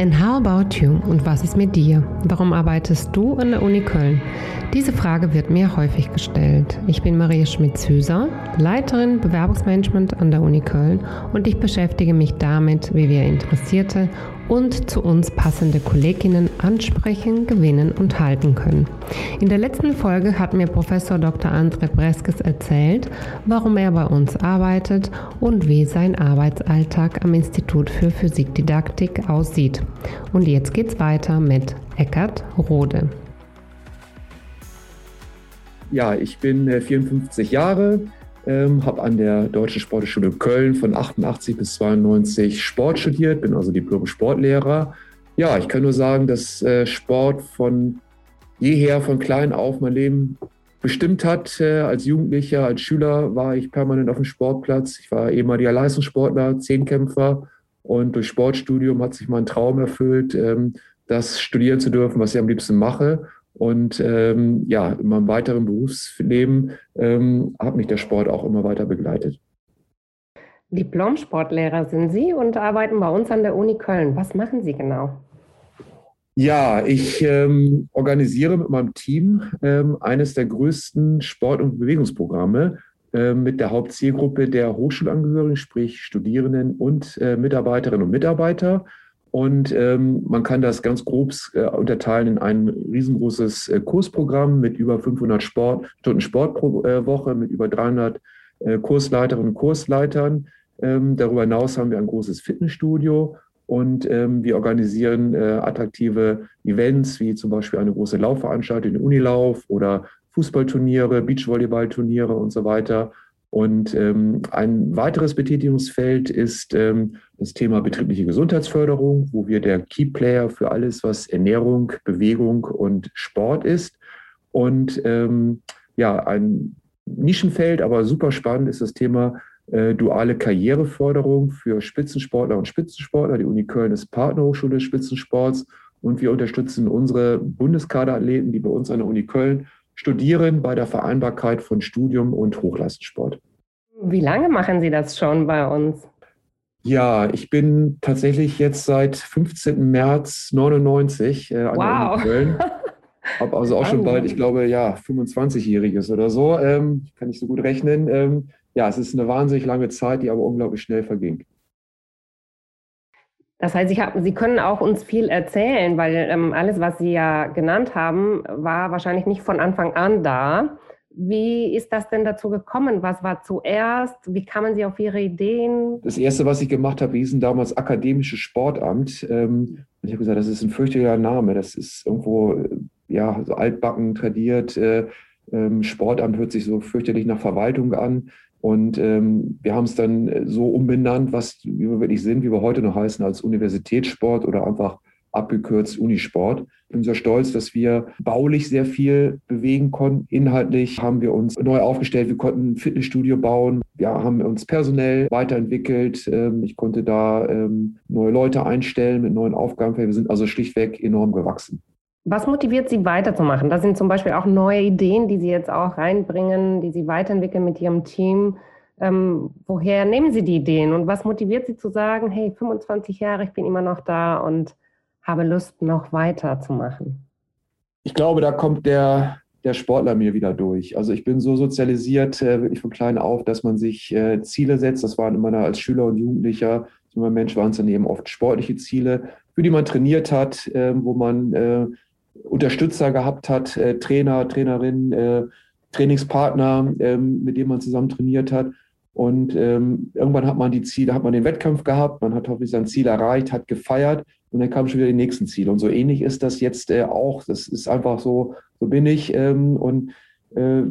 And how about you? Und was ist mit dir? Warum arbeitest du an der Uni Köln? Diese Frage wird mir häufig gestellt. Ich bin Maria Schmitz-Hüser, Leiterin Bewerbungsmanagement an der Uni Köln und ich beschäftige mich damit, wie wir Interessierte und zu uns passende Kolleginnen ansprechen, gewinnen und halten können. In der letzten Folge hat mir Professor Dr. André Breskes erzählt, warum er bei uns arbeitet und wie sein Arbeitsalltag am Institut für Physikdidaktik aussieht. Und jetzt geht's weiter mit Eckart Rode. Ja, ich bin 54 äh, Jahre, ähm, habe an der Deutschen Sportschule Köln von 88 bis 92 Sport studiert, bin also Diplom-Sportlehrer. Ja, ich kann nur sagen, dass äh, Sport von jeher, von klein auf mein Leben bestimmt hat. Äh, als Jugendlicher, als Schüler war ich permanent auf dem Sportplatz. Ich war ehemaliger Leistungssportler, Zehnkämpfer und durch Sportstudium hat sich mein Traum erfüllt, ähm, das studieren zu dürfen, was ich am liebsten mache. Und ähm, ja, in meinem weiteren Berufsleben ähm, hat mich der Sport auch immer weiter begleitet. Diplom-Sportlehrer sind Sie und arbeiten bei uns an der Uni Köln. Was machen Sie genau? Ja, ich ähm, organisiere mit meinem Team ähm, eines der größten Sport- und Bewegungsprogramme äh, mit der Hauptzielgruppe der Hochschulangehörigen, sprich Studierenden und äh, Mitarbeiterinnen und Mitarbeiter. Und ähm, man kann das ganz grob äh, unterteilen in ein riesengroßes äh, Kursprogramm mit über 500 Sport, Stunden Sport pro äh, Woche, mit über 300 äh, Kursleiterinnen und Kursleitern. Ähm, darüber hinaus haben wir ein großes Fitnessstudio und ähm, wir organisieren äh, attraktive Events, wie zum Beispiel eine große Laufveranstaltung, den Unilauf oder Fußballturniere, Beachvolleyballturniere und so weiter. Und ähm, ein weiteres Betätigungsfeld ist ähm, das Thema betriebliche Gesundheitsförderung, wo wir der Key Player für alles, was Ernährung, Bewegung und Sport ist. Und ähm, ja, ein Nischenfeld, aber super spannend ist das Thema äh, duale Karriereförderung für Spitzensportler und Spitzensportler. Die Uni Köln ist Partnerhochschule des Spitzensports und wir unterstützen unsere Bundeskaderathleten, die bei uns an der Uni Köln studieren bei der Vereinbarkeit von Studium und Hochleistungssport. Wie lange machen Sie das schon bei uns? Ja, ich bin tatsächlich jetzt seit 15. März 99 äh, an wow. der Köln. Habe also auch schon bald, ich glaube, ja, 25-Jähriges oder so. Ähm, kann ich so gut rechnen. Ähm, ja, es ist eine wahnsinnig lange Zeit, die aber unglaublich schnell verging. Das heißt, hab, Sie können auch uns viel erzählen, weil ähm, alles, was Sie ja genannt haben, war wahrscheinlich nicht von Anfang an da. Wie ist das denn dazu gekommen? Was war zuerst? Wie kamen Sie auf Ihre Ideen? Das Erste, was ich gemacht habe, hieß damals Akademisches Sportamt. Ähm, ich habe gesagt, das ist ein fürchterlicher Name. Das ist irgendwo äh, ja, so altbacken, tradiert. Äh, ähm, Sportamt hört sich so fürchterlich nach Verwaltung an. Und ähm, wir haben es dann äh, so umbenannt, was wie wir wirklich sind, wie wir heute noch heißen, als Universitätssport oder einfach abgekürzt Unisport. Ich bin sehr stolz, dass wir baulich sehr viel bewegen konnten. Inhaltlich haben wir uns neu aufgestellt. Wir konnten ein Fitnessstudio bauen. Wir haben uns personell weiterentwickelt. Ähm, ich konnte da ähm, neue Leute einstellen mit neuen Aufgaben. Wir sind also schlichtweg enorm gewachsen. Was motiviert Sie weiterzumachen? Das sind zum Beispiel auch neue Ideen, die Sie jetzt auch reinbringen, die Sie weiterentwickeln mit Ihrem Team. Ähm, woher nehmen Sie die Ideen und was motiviert Sie zu sagen, hey, 25 Jahre, ich bin immer noch da und habe Lust, noch weiterzumachen? Ich glaube, da kommt der, der Sportler mir wieder durch. Also ich bin so sozialisiert, äh, wirklich von klein auf, dass man sich äh, Ziele setzt. Das waren immer als Schüler und Jugendlicher, so ein Mensch waren es dann eben oft sportliche Ziele, für die man trainiert hat, äh, wo man äh, Unterstützer gehabt hat, äh, Trainer, Trainerinnen, äh, Trainingspartner, ähm, mit denen man zusammen trainiert hat. Und ähm, irgendwann hat man die Ziele, hat man den Wettkampf gehabt, man hat hoffentlich sein Ziel erreicht, hat gefeiert und dann kamen schon wieder die nächsten Ziele. Und so ähnlich ist das jetzt äh, auch. Das ist einfach so, so bin ich. Ähm, und äh,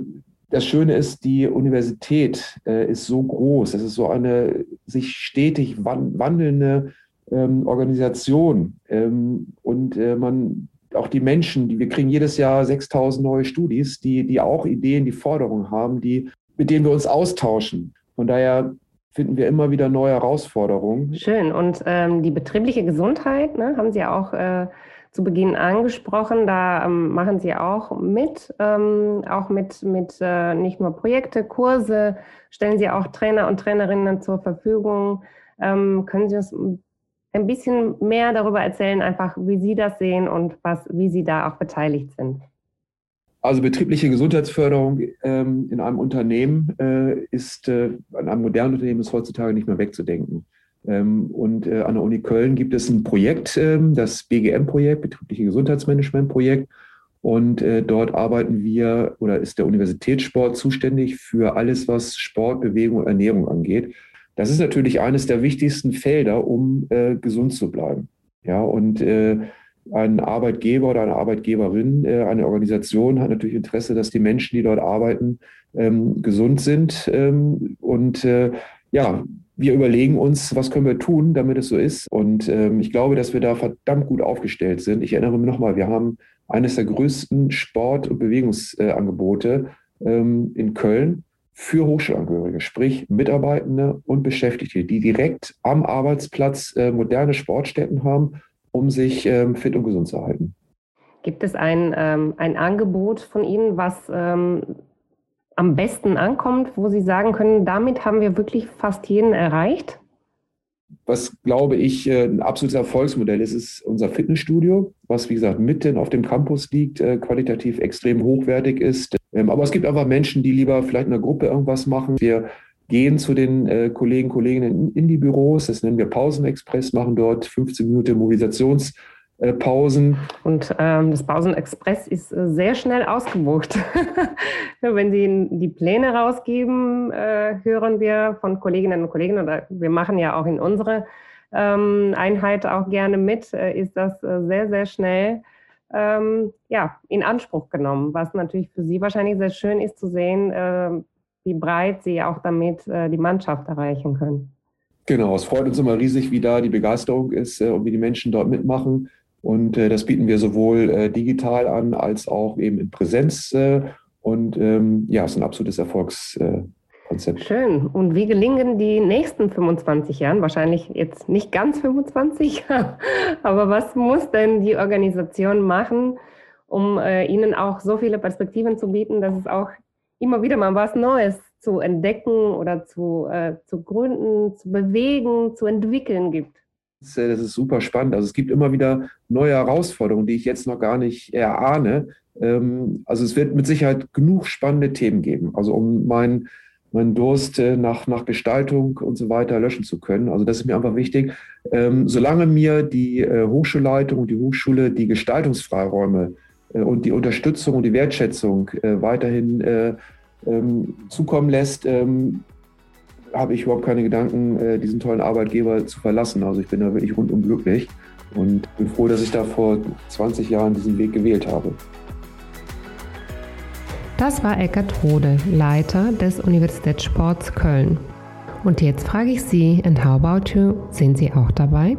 das Schöne ist, die Universität äh, ist so groß. Es ist so eine sich stetig wandelnde ähm, Organisation. Ähm, und äh, man auch die Menschen, die, wir kriegen jedes Jahr 6000 neue Studis, die, die auch Ideen, die Forderungen haben, die, mit denen wir uns austauschen. Von daher finden wir immer wieder neue Herausforderungen. Schön. Und ähm, die betriebliche Gesundheit, ne, haben Sie auch äh, zu Beginn angesprochen. Da ähm, machen Sie auch mit, ähm, auch mit, mit äh, nicht nur Projekte, Kurse, stellen Sie auch Trainer und Trainerinnen zur Verfügung. Ähm, können Sie uns ein ein bisschen mehr darüber erzählen, einfach wie Sie das sehen und was, wie Sie da auch beteiligt sind. Also betriebliche Gesundheitsförderung ähm, in einem Unternehmen äh, ist, äh, an einem modernen Unternehmen ist heutzutage nicht mehr wegzudenken. Ähm, und äh, an der Uni Köln gibt es ein Projekt, ähm, das BGM-Projekt, betriebliche Gesundheitsmanagement-Projekt. Und äh, dort arbeiten wir oder ist der Universitätssport zuständig für alles, was Sport, Bewegung und Ernährung angeht. Das ist natürlich eines der wichtigsten Felder, um äh, gesund zu bleiben. Ja, und äh, ein Arbeitgeber oder eine Arbeitgeberin, äh, eine Organisation hat natürlich Interesse, dass die Menschen, die dort arbeiten, ähm, gesund sind. Ähm, und äh, ja, wir überlegen uns, was können wir tun, damit es so ist. Und ähm, ich glaube, dass wir da verdammt gut aufgestellt sind. Ich erinnere mich nochmal, wir haben eines der größten Sport- und Bewegungsangebote in Köln für Hochschulangehörige, sprich Mitarbeitende und Beschäftigte, die direkt am Arbeitsplatz äh, moderne Sportstätten haben, um sich ähm, fit und gesund zu halten. Gibt es ein, ähm, ein Angebot von Ihnen, was ähm, am besten ankommt, wo Sie sagen können, damit haben wir wirklich fast jeden erreicht? Was, glaube ich, äh, ein absolutes Erfolgsmodell ist, ist unser Fitnessstudio, was, wie gesagt, mitten auf dem Campus liegt, äh, qualitativ extrem hochwertig ist. Ähm, aber es gibt einfach Menschen, die lieber vielleicht in einer Gruppe irgendwas machen. Wir gehen zu den äh, Kollegen, Kolleginnen in, die Büros, das nennen wir Pausenexpress, machen dort 15 Minuten Mobilisations- äh, Pausen. Und ähm, das Pausenexpress ist äh, sehr schnell ausgebucht. Wenn Sie die Pläne rausgeben, äh, hören wir von Kolleginnen und Kollegen, oder wir machen ja auch in unserer ähm, Einheit auch gerne mit, äh, ist das äh, sehr, sehr schnell ähm, ja, in Anspruch genommen, was natürlich für Sie wahrscheinlich sehr schön ist zu sehen, ähm, wie breit Sie auch damit die Mannschaft erreichen können. Genau, es freut uns immer riesig, wie da die Begeisterung ist und wie die Menschen dort mitmachen. Und äh, das bieten wir sowohl äh, digital an als auch eben in Präsenz. Äh, und ähm, ja, es ist ein absolutes Erfolgskonzept. Schön. Und wie gelingen die nächsten 25 Jahren? Wahrscheinlich jetzt nicht ganz 25, aber was muss denn die Organisation machen, um äh, ihnen auch so viele Perspektiven zu bieten, dass es auch immer wieder mal was Neues zu entdecken oder zu, äh, zu gründen, zu bewegen, zu entwickeln gibt? Das ist super spannend. Also es gibt immer wieder neue Herausforderungen, die ich jetzt noch gar nicht erahne. Ähm, also es wird mit Sicherheit genug spannende Themen geben. Also um meinen meinen Durst äh, nach, nach Gestaltung und so weiter löschen zu können. Also das ist mir einfach wichtig. Ähm, solange mir die äh, Hochschulleitung und die Hochschule die Gestaltungsfreiräume äh, und die Unterstützung und die Wertschätzung weiterhin ähm, zukommen lässt, habe ich überhaupt keine Gedanken, äh, diesen tollen Arbeitgeber zu verlassen. Also ich bin da wirklich rundum glücklich und bin froh, dass ich da vor 20 Jahren diesen Weg gewählt habe. Das war Eckart Rode, Leiter des Universitätssports Köln. Und jetzt frage ich Sie, and how about you? Sind Sie auch dabei?